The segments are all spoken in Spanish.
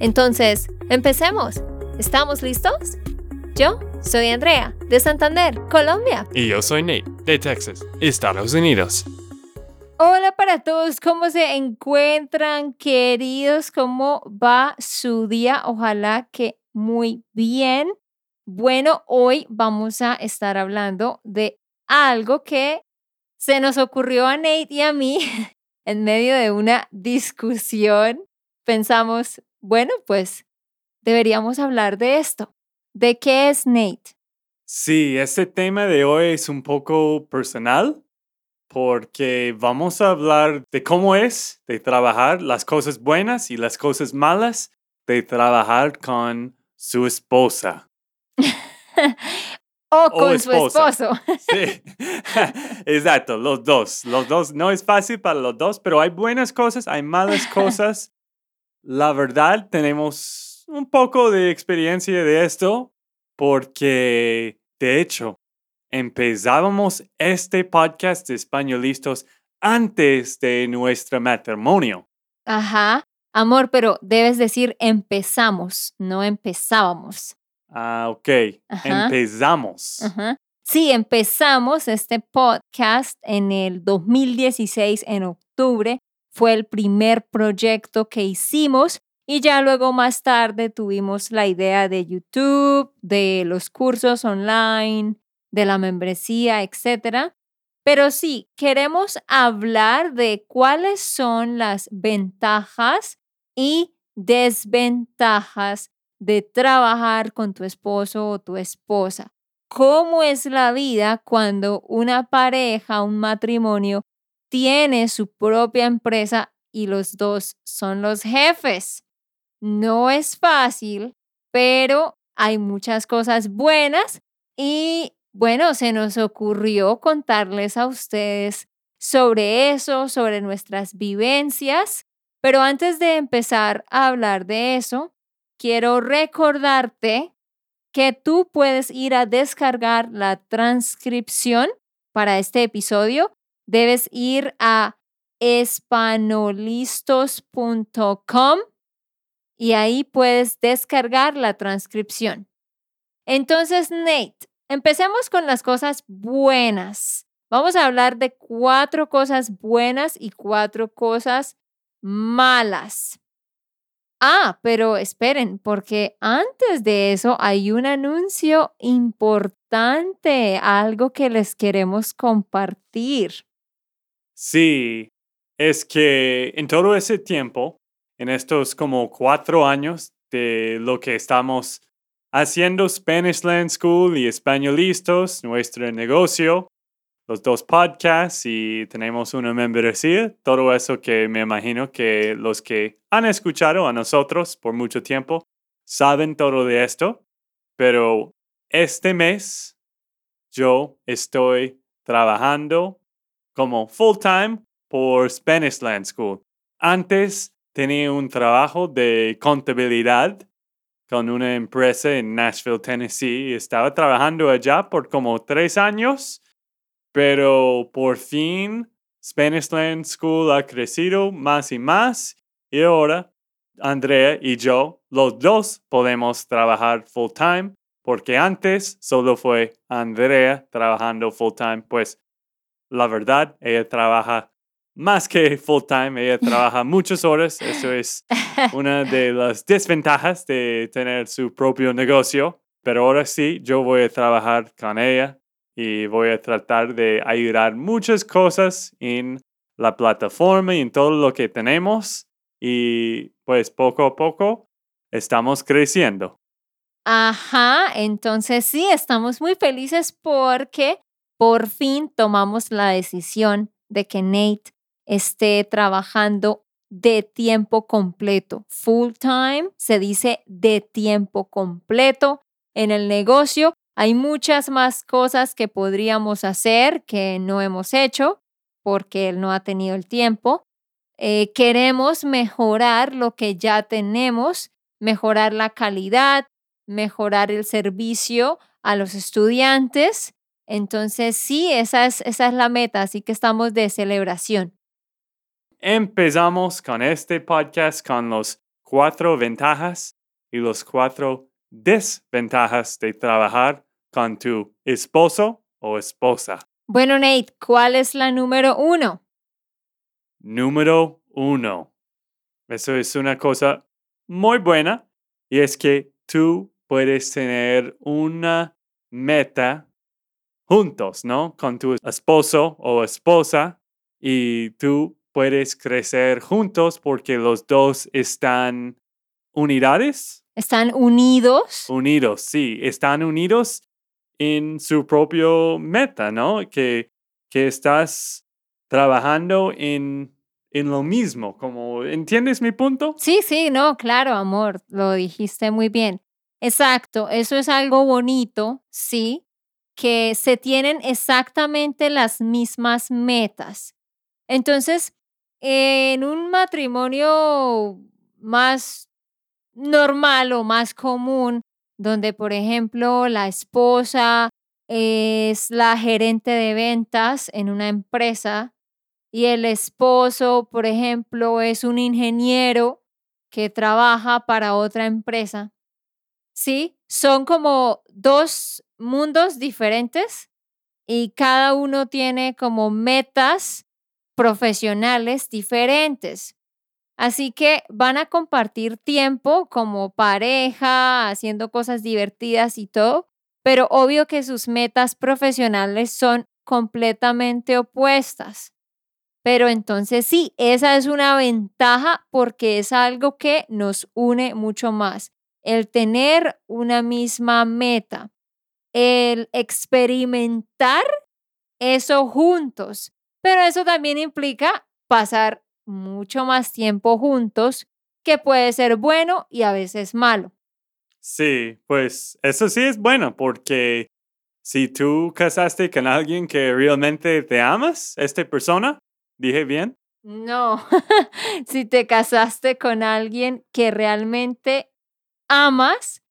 Entonces, empecemos. ¿Estamos listos? Yo soy Andrea, de Santander, Colombia. Y yo soy Nate, de Texas, Estados Unidos. Hola para todos, ¿cómo se encuentran queridos? ¿Cómo va su día? Ojalá que muy bien. Bueno, hoy vamos a estar hablando de algo que se nos ocurrió a Nate y a mí en medio de una discusión. Pensamos, bueno, pues deberíamos hablar de esto. ¿De qué es Nate? Sí, este tema de hoy es un poco personal porque vamos a hablar de cómo es de trabajar las cosas buenas y las cosas malas de trabajar con su esposa. o con su esposo. sí, exacto, los dos. Los dos. No es fácil para los dos, pero hay buenas cosas, hay malas cosas. La verdad, tenemos un poco de experiencia de esto porque, de hecho, empezábamos este podcast de españolistas antes de nuestro matrimonio. Ajá. Amor, pero debes decir empezamos, no empezábamos. Ah, ok. Empezamos. Sí, empezamos este podcast en el 2016, en octubre. Fue el primer proyecto que hicimos y ya luego más tarde tuvimos la idea de YouTube, de los cursos online, de la membresía, etc. Pero sí, queremos hablar de cuáles son las ventajas y desventajas de trabajar con tu esposo o tu esposa. ¿Cómo es la vida cuando una pareja, un matrimonio, tiene su propia empresa y los dos son los jefes? No es fácil, pero hay muchas cosas buenas y bueno, se nos ocurrió contarles a ustedes sobre eso, sobre nuestras vivencias, pero antes de empezar a hablar de eso, quiero recordarte que tú puedes ir a descargar la transcripción para este episodio. Debes ir a espanolistos.com y ahí puedes descargar la transcripción. Entonces, Nate, empecemos con las cosas buenas. Vamos a hablar de cuatro cosas buenas y cuatro cosas malas. Ah, pero esperen, porque antes de eso hay un anuncio importante, algo que les queremos compartir. Sí, es que en todo ese tiempo, en estos como cuatro años de lo que estamos haciendo Spanish Land School y Españolistas, nuestro negocio, los dos podcasts y tenemos una membresía, todo eso que me imagino que los que han escuchado a nosotros por mucho tiempo saben todo de esto, pero este mes yo estoy trabajando como full time por Spanish Land School. Antes tenía un trabajo de contabilidad con una empresa en Nashville, Tennessee. Estaba trabajando allá por como tres años pero por fin Spanish Land School ha crecido más y más y ahora Andrea y yo, los dos podemos trabajar full time porque antes solo fue Andrea trabajando full time, pues la verdad, ella trabaja más que full time, ella trabaja muchas horas, eso es una de las desventajas de tener su propio negocio, pero ahora sí, yo voy a trabajar con ella y voy a tratar de ayudar muchas cosas en la plataforma y en todo lo que tenemos. Y pues poco a poco estamos creciendo. Ajá, entonces sí, estamos muy felices porque por fin tomamos la decisión de que Nate esté trabajando de tiempo completo. Full time se dice de tiempo completo. En el negocio hay muchas más cosas que podríamos hacer que no hemos hecho porque él no ha tenido el tiempo. Eh, queremos mejorar lo que ya tenemos, mejorar la calidad, mejorar el servicio a los estudiantes. Entonces, sí, esa es, esa es la meta, así que estamos de celebración. Empezamos con este podcast con los cuatro ventajas y los cuatro desventajas de trabajar con tu esposo o esposa. Bueno, Nate, ¿cuál es la número uno? Número uno. Eso es una cosa muy buena y es que tú puedes tener una meta juntos, ¿no? Con tu esposo o esposa y tú puedes crecer juntos porque los dos están unidades. ¿Están unidos? Unidos, sí, están unidos en su propio meta, ¿no? Que, que estás trabajando en, en lo mismo, como, ¿entiendes mi punto? Sí, sí, no, claro, amor, lo dijiste muy bien. Exacto, eso es algo bonito, sí, que se tienen exactamente las mismas metas. Entonces, en un matrimonio más normal o más común, donde por ejemplo la esposa es la gerente de ventas en una empresa y el esposo, por ejemplo, es un ingeniero que trabaja para otra empresa. Sí, son como dos mundos diferentes y cada uno tiene como metas profesionales diferentes. Así que van a compartir tiempo como pareja, haciendo cosas divertidas y todo, pero obvio que sus metas profesionales son completamente opuestas. Pero entonces sí, esa es una ventaja porque es algo que nos une mucho más. El tener una misma meta, el experimentar eso juntos, pero eso también implica pasar mucho más tiempo juntos, que puede ser bueno y a veces malo. Sí, pues eso sí es bueno porque si tú casaste con alguien que realmente te amas, esta persona, dije bien. No, si te casaste con alguien que realmente amas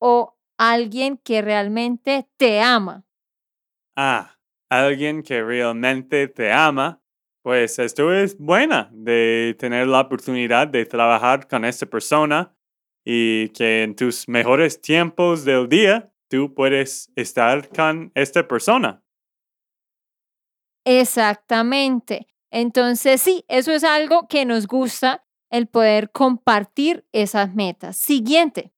o alguien que realmente te ama. Ah, alguien que realmente te ama, pues esto es buena de tener la oportunidad de trabajar con esta persona y que en tus mejores tiempos del día tú puedes estar con esta persona. Exactamente. Entonces sí, eso es algo que nos gusta, el poder compartir esas metas. Siguiente.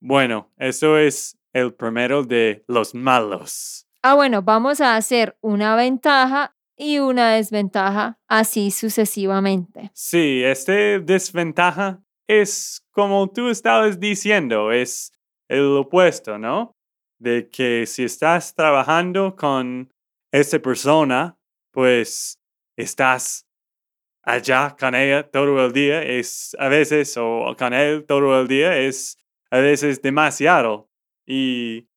Bueno, eso es el primero de los malos. Ah, bueno, vamos a hacer una ventaja y una desventaja, así sucesivamente. Sí, este desventaja es como tú estabas diciendo, es el opuesto, ¿no? De que si estás trabajando con esa persona, pues estás allá con ella todo el día, es a veces, o con él todo el día, es a veces demasiado. Y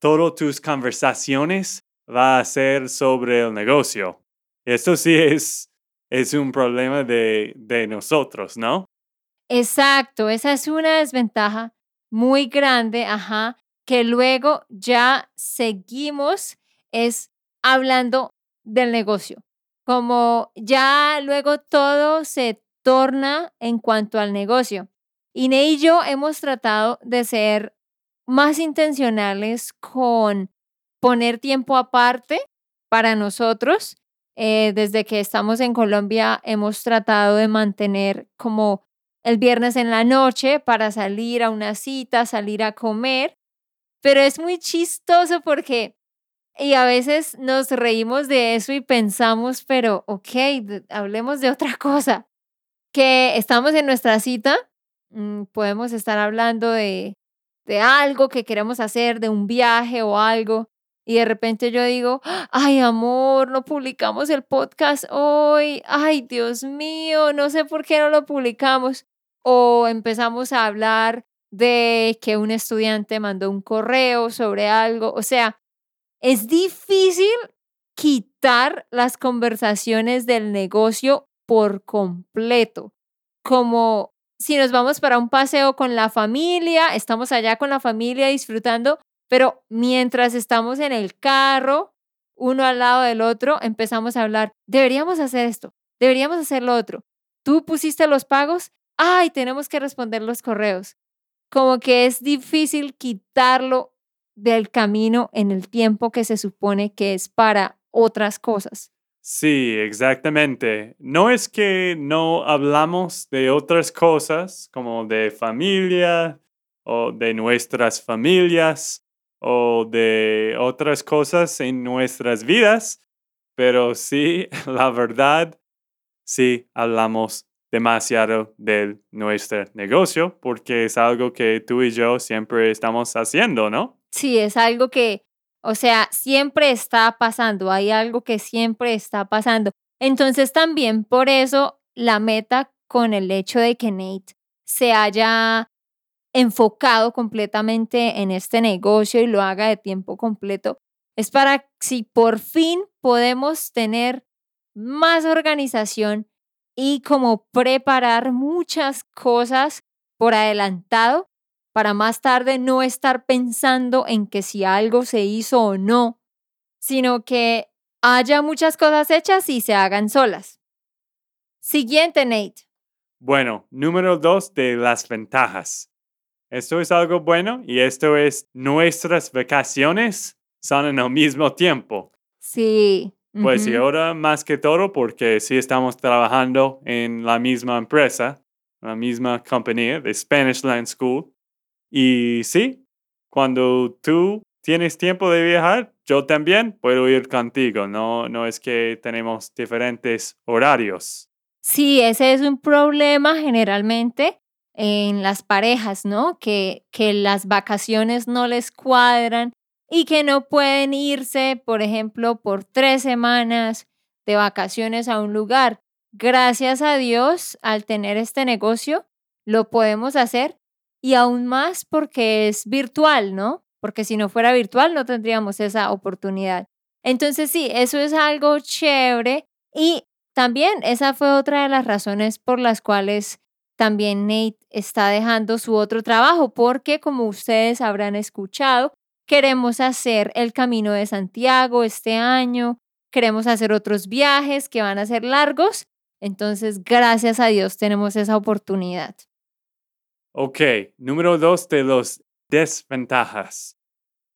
todas tus conversaciones va a ser sobre el negocio. Esto sí es, es un problema de, de nosotros, ¿no? Exacto, esa es una desventaja muy grande, ajá, que luego ya seguimos es hablando del negocio. Como ya luego todo se torna en cuanto al negocio. Y Ney y yo hemos tratado de ser más intencionales con poner tiempo aparte para nosotros. Eh, desde que estamos en Colombia hemos tratado de mantener como el viernes en la noche para salir a una cita, salir a comer, pero es muy chistoso porque, y a veces nos reímos de eso y pensamos, pero ok, hablemos de otra cosa, que estamos en nuestra cita, mm, podemos estar hablando de, de algo que queremos hacer, de un viaje o algo, y de repente yo digo, ay amor, no publicamos el podcast hoy, ay Dios mío, no sé por qué no lo publicamos. O empezamos a hablar de que un estudiante mandó un correo sobre algo. O sea, es difícil quitar las conversaciones del negocio por completo. Como si nos vamos para un paseo con la familia, estamos allá con la familia disfrutando, pero mientras estamos en el carro, uno al lado del otro, empezamos a hablar, deberíamos hacer esto, deberíamos hacer lo otro. Tú pusiste los pagos, ay, tenemos que responder los correos. Como que es difícil quitarlo del camino en el tiempo que se supone que es para otras cosas. Sí, exactamente. No es que no hablamos de otras cosas como de familia o de nuestras familias o de otras cosas en nuestras vidas, pero sí, la verdad, sí hablamos demasiado de nuestro negocio porque es algo que tú y yo siempre estamos haciendo, ¿no? Sí, es algo que, o sea, siempre está pasando, hay algo que siempre está pasando. Entonces también por eso la meta con el hecho de que Nate se haya enfocado completamente en este negocio y lo haga de tiempo completo, es para si por fin podemos tener más organización y como preparar muchas cosas por adelantado para más tarde no estar pensando en que si algo se hizo o no, sino que haya muchas cosas hechas y se hagan solas. Siguiente, Nate. Bueno, número dos de las ventajas. Esto es algo bueno y esto es nuestras vacaciones son en el mismo tiempo. Sí. Pues y ahora más que todo porque sí estamos trabajando en la misma empresa, la misma compañía de Spanish Land School. Y sí, cuando tú tienes tiempo de viajar, yo también puedo ir contigo. No, no es que tenemos diferentes horarios. Sí, ese es un problema generalmente en las parejas, ¿no? Que, que las vacaciones no les cuadran y que no pueden irse, por ejemplo, por tres semanas de vacaciones a un lugar. Gracias a Dios, al tener este negocio, lo podemos hacer y aún más porque es virtual, ¿no? Porque si no fuera virtual no tendríamos esa oportunidad. Entonces sí, eso es algo chévere y también esa fue otra de las razones por las cuales también Nate está dejando su otro trabajo porque, como ustedes habrán escuchado, queremos hacer el Camino de Santiago este año, queremos hacer otros viajes que van a ser largos. Entonces, gracias a Dios tenemos esa oportunidad. Ok, número dos de los desventajas.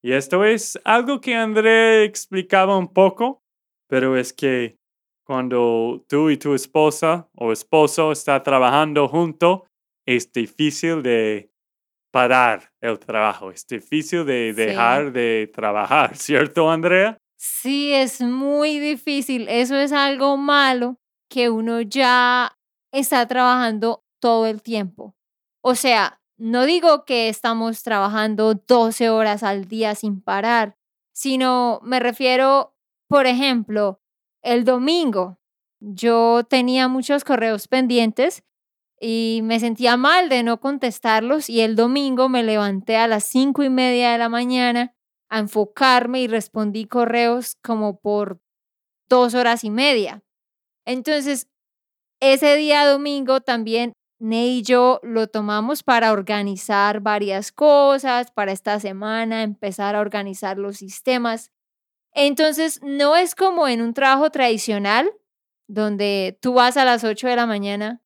Y esto es algo que André explicaba un poco, pero es que cuando tú y tu esposa o esposo están trabajando junto, es difícil de parar el trabajo, es difícil de dejar de trabajar, ¿cierto, Andrea? Sí, es muy difícil. Eso es algo malo que uno ya está trabajando todo el tiempo. O sea, no digo que estamos trabajando 12 horas al día sin parar, sino me refiero, por ejemplo, el domingo yo tenía muchos correos pendientes y me sentía mal de no contestarlos y el domingo me levanté a las cinco y media de la mañana a enfocarme y respondí correos como por dos horas y media. Entonces, ese día domingo también Ney y yo lo tomamos para organizar varias cosas, para esta semana empezar a organizar los sistemas entonces, no es como en un trabajo tradicional, donde tú vas a las 8 de la mañana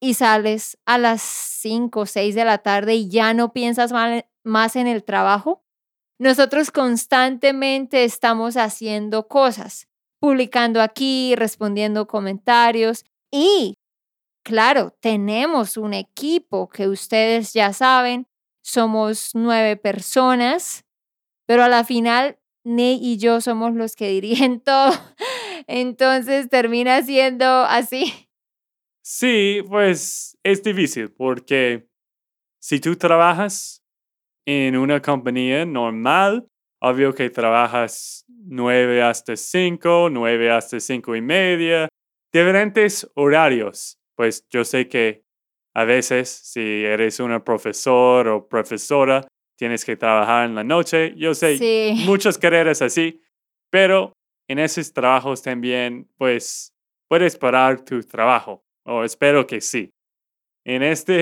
y sales a las 5 o 6 de la tarde y ya no piensas más en el trabajo. Nosotros constantemente estamos haciendo cosas, publicando aquí, respondiendo comentarios y, claro, tenemos un equipo que ustedes ya saben, somos nueve personas, pero a la final Ney y yo somos los que dirigen todo. Entonces termina siendo así. Sí, pues es difícil porque si tú trabajas en una compañía normal, obvio que trabajas 9 hasta 5, 9 hasta 5 y media, diferentes horarios. Pues yo sé que a veces si eres una profesor o profesora, tienes que trabajar en la noche. Yo sé Sí. muchas carreras así, pero en esos trabajos también, pues, puedes parar tu trabajo, o espero que sí. En esta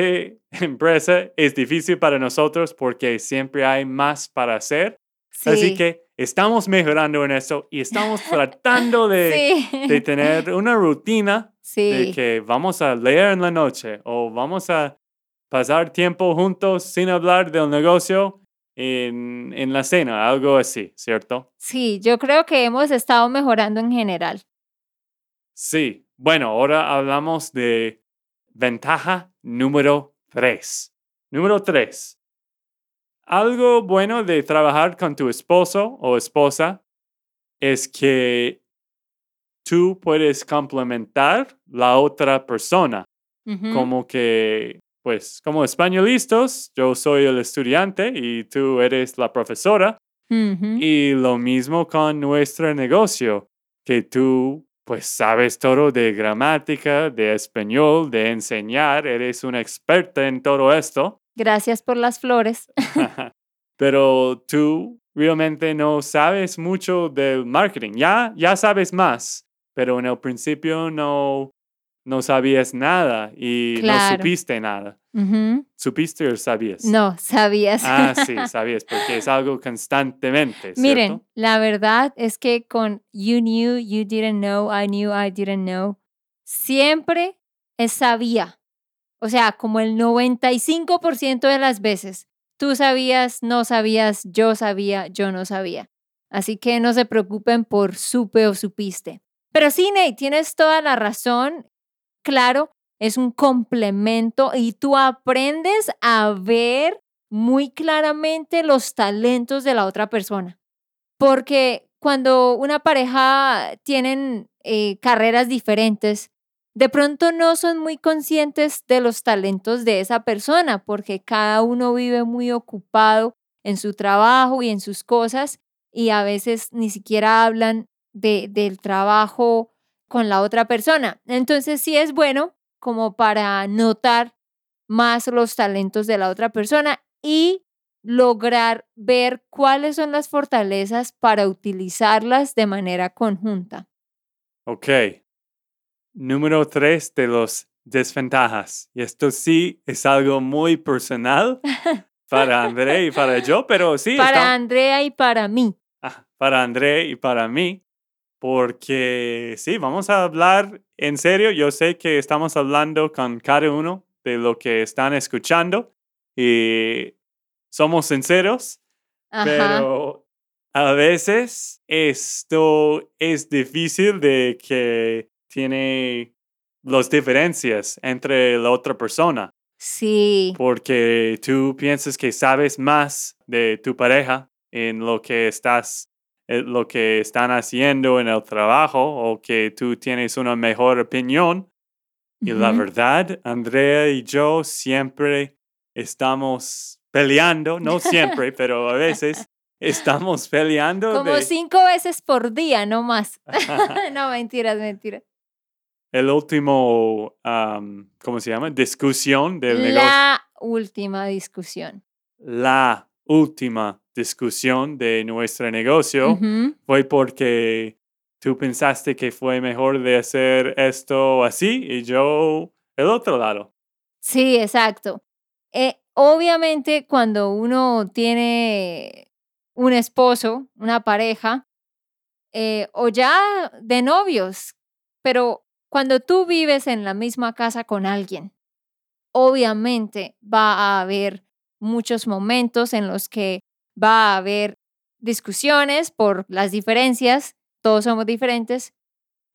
empresa es difícil para nosotros porque siempre hay más para hacer, así Sí. que estamos mejorando en eso y estamos tratando de, sí. de tener una rutina de sí. que vamos a leer en la noche o vamos a pasar tiempo juntos sin hablar del negocio en, en la cena, algo así, ¿cierto? Sí, yo creo que hemos estado mejorando en general. Sí. Bueno, ahora hablamos de ventaja número tres. Número tres. Algo bueno de trabajar con tu esposo o esposa es que tú puedes complementar la otra persona. Como que, pues, como españolistas, yo soy el estudiante y tú eres la profesora. Y lo mismo con nuestro negocio, que tú, pues, sabes todo de gramática, de español, de enseñar, eres una experta en todo esto, Gracias por las flores. pero tú realmente no sabes mucho del marketing. Ya, ya sabes más, pero en el principio no, no sabías nada y no supiste nada. ¿Supiste o sabías? No, sabías. Ah, sí, sabías, porque es algo constantemente. ¿cierto? Miren, la verdad es que con you knew, you didn't know, I knew, I didn't know, siempre es sabía. O sea, como el 95% de las veces. Tú sabías, no sabías, yo sabía, yo no sabía. Así que no se preocupen por supe o supiste. Pero sí, Nate, tienes toda la razón. Claro, es un complemento y tú aprendes a ver muy claramente los talentos de la otra persona. Porque cuando una pareja tienen eh, carreras diferentes, de pronto no son muy conscientes de los talentos de esa persona, porque cada uno vive muy ocupado en su trabajo y en sus cosas y a veces ni siquiera hablan de, del trabajo con la otra persona. Entonces sí es bueno como para notar más los talentos de la otra persona y lograr ver cuáles son las fortalezas para utilizarlas de manera conjunta. Ok. Número tres de los desventajas. Y esto sí es algo muy personal para André y para yo, pero sí. para está- Andrea y para mí. Ah, para André y para mí. Porque sí, vamos a hablar en serio. Yo sé que estamos hablando con cada uno de lo que están escuchando y somos sinceros, Ajá. pero a veces esto es difícil de que tiene las diferencias entre la otra persona. Sí, Porque tú piensas que sabes más de tu pareja en lo que estás, lo que están haciendo en el trabajo o que tú tienes una mejor opinión. Y la ujú. verdad, Andrea y yo siempre estamos peleando, no siempre, pero a veces estamos peleando. como de- cinco veces por día, no más. no, mentiras, mentiras. el último, am, ¿cómo se llama? Discusión del negocio. La última discusión. La última discusión de nuestro negocio Ujú. fue porque tú pensaste que fue mejor de hacer esto así y yo el otro lado. Sí, exacto. Eh, obviamente cuando uno tiene un esposo, una pareja, eh, o ya de novios, pero cuando tú vives en la misma casa con alguien, obviamente va a haber muchos momentos en los que va a haber discusiones por las diferencias, todos somos diferentes.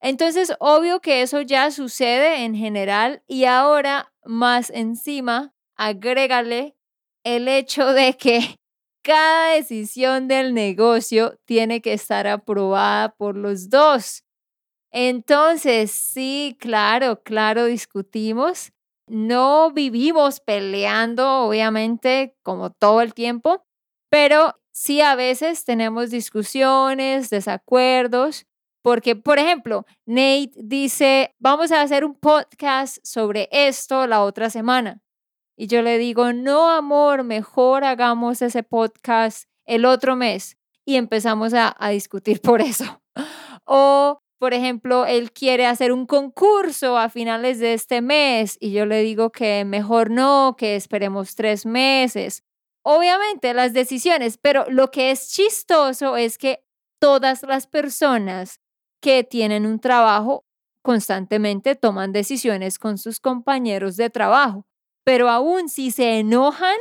Entonces, obvio que eso ya sucede en general y ahora más encima, agrégale el hecho de que cada decisión del negocio tiene que estar aprobada por los dos. Entonces, sí, claro, claro, discutimos. No vivimos peleando, obviamente, como todo el tiempo, pero sí a veces tenemos discusiones, desacuerdos, porque, por ejemplo, Nate dice, vamos a hacer un podcast sobre esto la otra semana. Y yo le digo, no, amor, mejor hagamos ese podcast el otro mes. Y empezamos a, discutir por eso. O, por ejemplo, él quiere hacer un concurso a finales de este mes y yo le digo que mejor no, que esperemos tres meses. Obviamente las decisiones, pero lo que es chistoso es que todas las personas que tienen un trabajo constantemente toman decisiones con sus compañeros de trabajo, pero aún si se enojan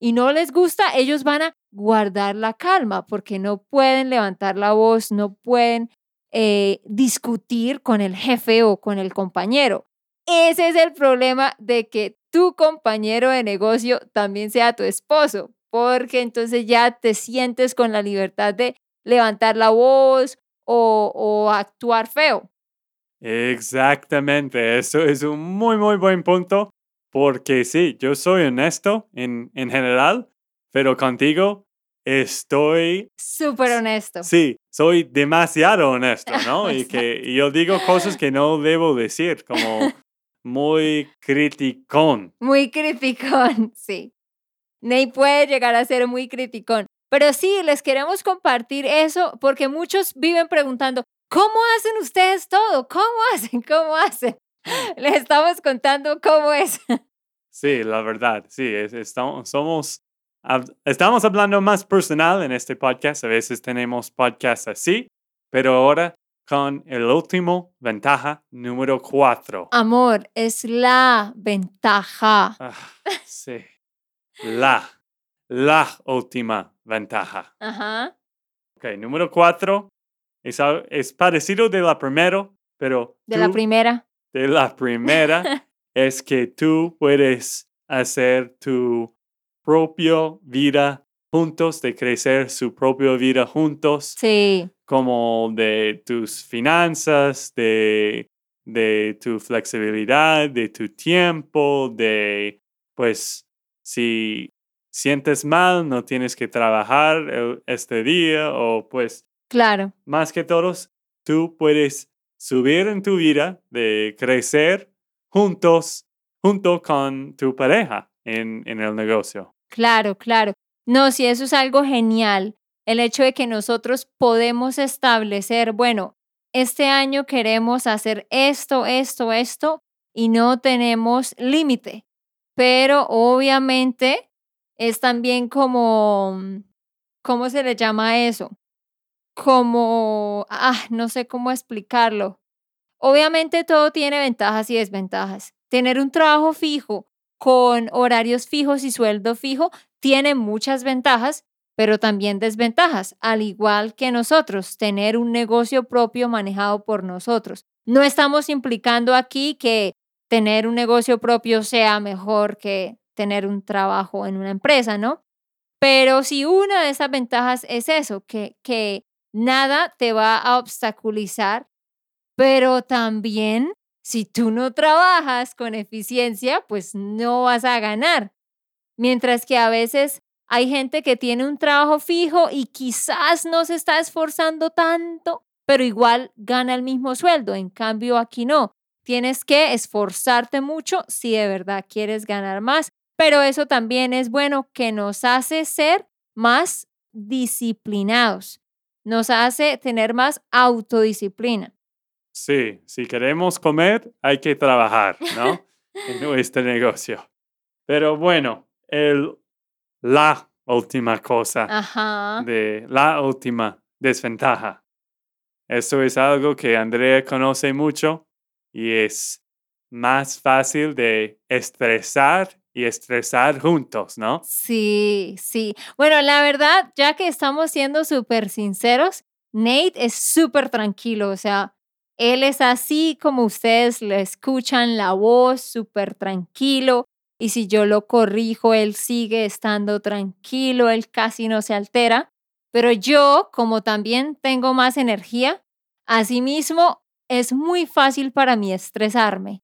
y no les gusta, ellos van a guardar la calma porque no pueden levantar la voz, no pueden eh, discutir con el jefe o con el compañero. Ese es el problema de que tu compañero de negocio también sea tu esposo, porque entonces ya te sientes con la libertad de levantar la voz o, actuar feo. Exactamente, eso es un muy, muy buen punto, porque sí, yo soy honesto en, en general, pero contigo estoy... Súper honesto. Sí, soy demasiado honesto, ¿no? y que yo digo cosas que no debo decir, como muy criticón. Muy criticón, sí. Ney puede llegar a ser muy criticón. Pero sí, les queremos compartir eso porque muchos viven preguntando, ¿cómo hacen ustedes todo? ¿Cómo hacen? ¿Cómo hacen? Les estamos contando cómo es. Sí, la verdad, sí, estamos, somos, estamos hablando más personal en este podcast. A veces tenemos podcasts así, pero ahora con el último ventaja número cuatro. Amor, es la ventaja. Ah, sí, la, la última ventaja. Ajá. Ok, número cuatro es, es parecido de la primera, pero... De la primera. De la primera es que tú puedes hacer tu propia vida juntos, de crecer su propia vida juntos. Sí. Como de tus finanzas, de, de tu flexibilidad, de tu tiempo, de, pues, si sientes mal, no tienes que trabajar eh, este día o pues... Claro. Más que todos, tú puedes subir en tu vida, de crecer juntos, junto con tu pareja en, en el negocio. Claro, claro. No, si eso es algo genial, el hecho de que nosotros podemos establecer, bueno, este año queremos hacer esto, esto, esto, y no tenemos límite. Pero obviamente es también como, ¿cómo se le llama eso? Como, ah, no sé cómo explicarlo. Obviamente todo tiene ventajas y desventajas. Tener un trabajo fijo con horarios fijos y sueldo fijo tiene muchas ventajas, pero también desventajas, al igual que nosotros, tener un negocio propio manejado por nosotros. No estamos implicando aquí que tener un negocio propio sea mejor que tener un trabajo en una empresa, ¿no? Pero si una de esas ventajas es eso, que, que nada te va a obstaculizar, pero también si tú no trabajas con eficiencia, pues no vas a ganar. Mientras que a veces hay gente que tiene un trabajo fijo y quizás no se está esforzando tanto, pero igual gana el mismo sueldo. En cambio, aquí no. Tienes que esforzarte mucho si de verdad quieres ganar más pero eso también es bueno que nos hace ser más disciplinados, nos hace tener más autodisciplina. Sí, si queremos comer, hay que trabajar, ¿no? en este negocio. Pero bueno, el, la última cosa de la última desventaja. Eso es algo que Andrea conoce mucho y es más fácil de estresar y estresar juntos, ¿no? Sí, sí. Bueno, la verdad, ya que estamos siendo súper sinceros, Nate es súper tranquilo, o sea, él es así como ustedes le escuchan la voz, súper tranquilo. Y si yo lo corrijo, él sigue estando tranquilo, él casi no se altera. Pero yo, como también tengo más energía, asimismo es muy fácil para mí estresarme.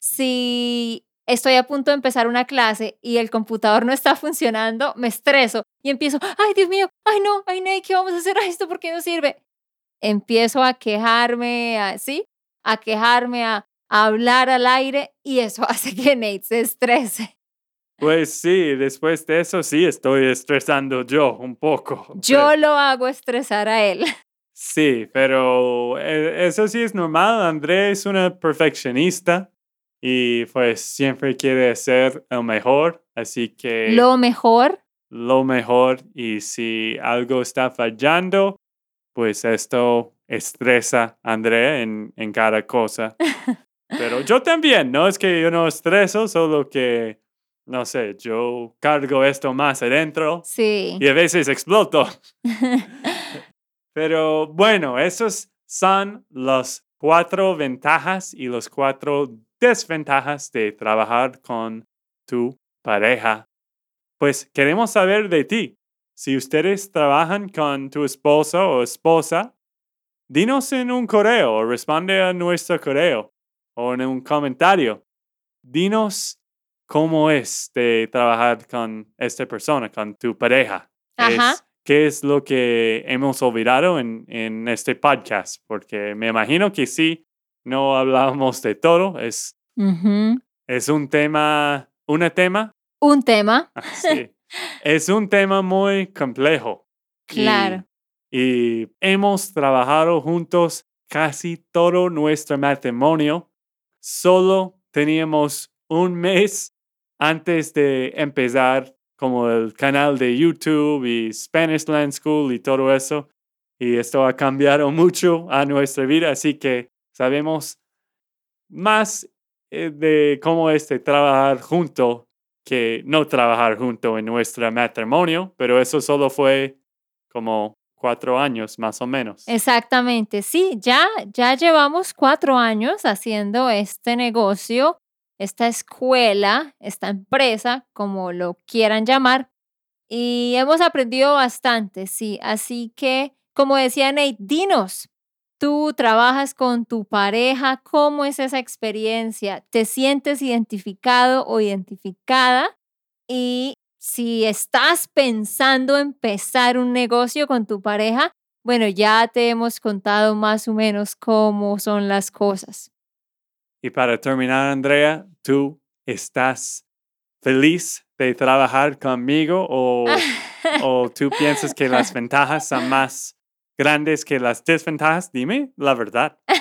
Si estoy a punto de empezar una clase y el computador no está funcionando, me estreso y empiezo, ay Dios mío, ay no, ay Nate, ¿qué vamos a hacer? Ay, ¿Esto por qué no sirve? Empiezo a quejarme, ¿sí? A quejarme, a, a hablar al aire y eso hace que Nate se estrese. Pues sí, después de eso sí estoy estresando yo un poco. Yo lo hago estresar a él. Sí, pero eh, eso sí es normal. André es una perfeccionista y pues siempre quiere ser el mejor, así que... Lo mejor. Lo mejor y si algo está fallando, pues esto estresa a André en, en cada cosa. Pero yo también, no es que yo no estreso, solo que, no sé, yo cargo esto más adentro. Sí. Y a veces exploto. Pero bueno, esos son las cuatro ventajas y las cuatro desventajas de trabajar con tu pareja. Pues queremos saber de ti. Si ustedes trabajan con tu esposo o esposa, dinos en un correo o responde a nuestro correo o en un comentario. Dinos cómo es de trabajar con esta persona, con tu pareja. Ajá qué es lo que hemos olvidado en, en este podcast, porque me imagino que sí, no hablábamos de todo, es, es un tema, ¿un tema? Un tema. Ah, sí. es un tema muy complejo. Claro. y hemos trabajado juntos casi todo nuestro matrimonio. Solo teníamos un mes antes de empezar como el canal de YouTube y Spanish Land School y todo eso. Y esto ha cambiado mucho a nuestra vida, así que sabemos más eh, de cómo es de trabajar junto que no trabajar junto en nuestro matrimonio, pero eso solo fue como cuatro años más o menos. Exactamente, sí, ya, ya llevamos cuatro años haciendo este negocio esta escuela, esta empresa, como lo quieran llamar, y hemos aprendido bastante, sí. Así que, como decía Nate, dinos, tú trabajas con tu pareja, ¿cómo es esa experiencia? ¿Te sientes identificado o identificada? Y si estás pensando empezar un negocio con tu pareja, bueno, ya te hemos contado más o menos cómo son las cosas. Y para terminar, Andrea, ¿tú estás feliz de trabajar conmigo o, o tú piensas que las ventajas son más grandes que las desventajas? Dime la verdad.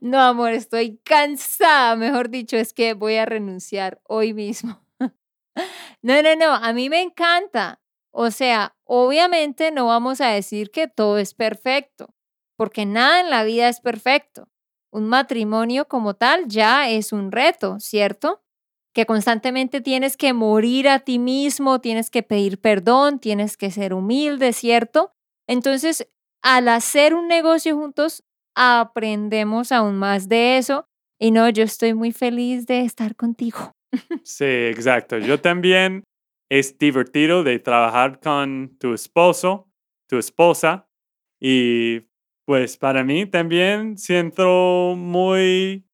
No, amor, estoy cansada. Mejor dicho, es que voy a renunciar hoy mismo. No, no, no, a mí me encanta. O sea, obviamente no vamos a decir que todo es perfecto, porque nada en la vida es perfecto un matrimonio como tal ya es un reto, ¿cierto? Que constantemente tienes que morir a ti mismo, tienes que pedir perdón, tienes que ser humilde, ¿cierto? Entonces, al hacer un negocio juntos, aprendemos aún más de eso. Y no, yo estoy muy feliz de estar contigo. Sí, exacto. Yo también es divertido de trabajar con tu esposo, tu esposa, y pues para mí también siento muy,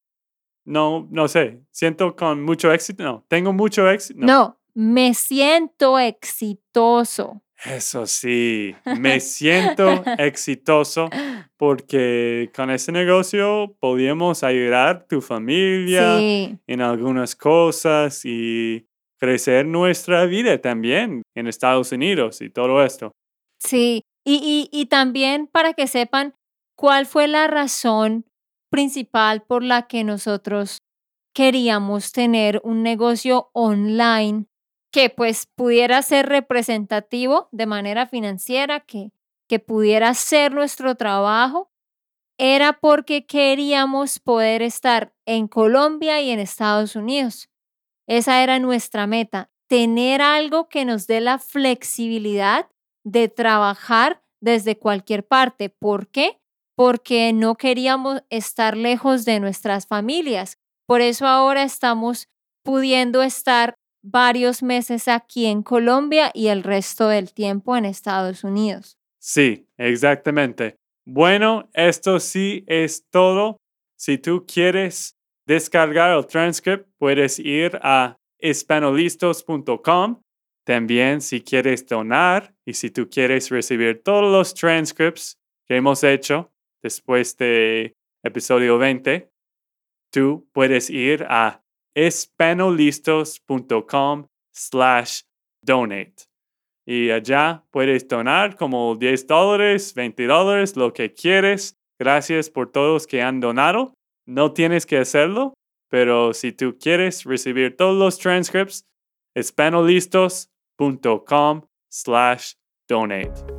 no, no sé, siento con mucho éxito, no, tengo mucho éxito. No, me siento exitoso. Eso sí, me siento exitoso porque con ese negocio podíamos ayudar a tu familia en algunas cosas y crecer nuestra vida también en Estados Unidos y todo esto. Sí, y, y, y también para que sepan, ¿Cuál fue la razón principal por la que nosotros queríamos tener un negocio online que pues pudiera ser representativo de manera financiera, que, que pudiera ser nuestro trabajo? Era porque queríamos poder estar en Colombia y en Estados Unidos. Esa era nuestra meta, tener algo que nos dé la flexibilidad de trabajar desde cualquier parte. ¿Por qué? porque no queríamos estar lejos de nuestras familias. Por eso ahora estamos pudiendo estar varios meses aquí en Colombia y el resto del tiempo en Estados Unidos. Sí, exactamente. Bueno, esto sí es todo. Si tú quieres descargar el transcript, puedes ir a espanolistos.com. También si quieres donar y si tú quieres recibir todos los transcripts que hemos hecho después de episodio 20, tú puedes ir a espanolistos.com slash donate. Y allá puedes donar como 10 dólares, 20 dólares, lo que quieres. Gracias por todos que han donado. No tienes que hacerlo, pero si tú quieres recibir todos los transcripts, espanolistos.com slash donate.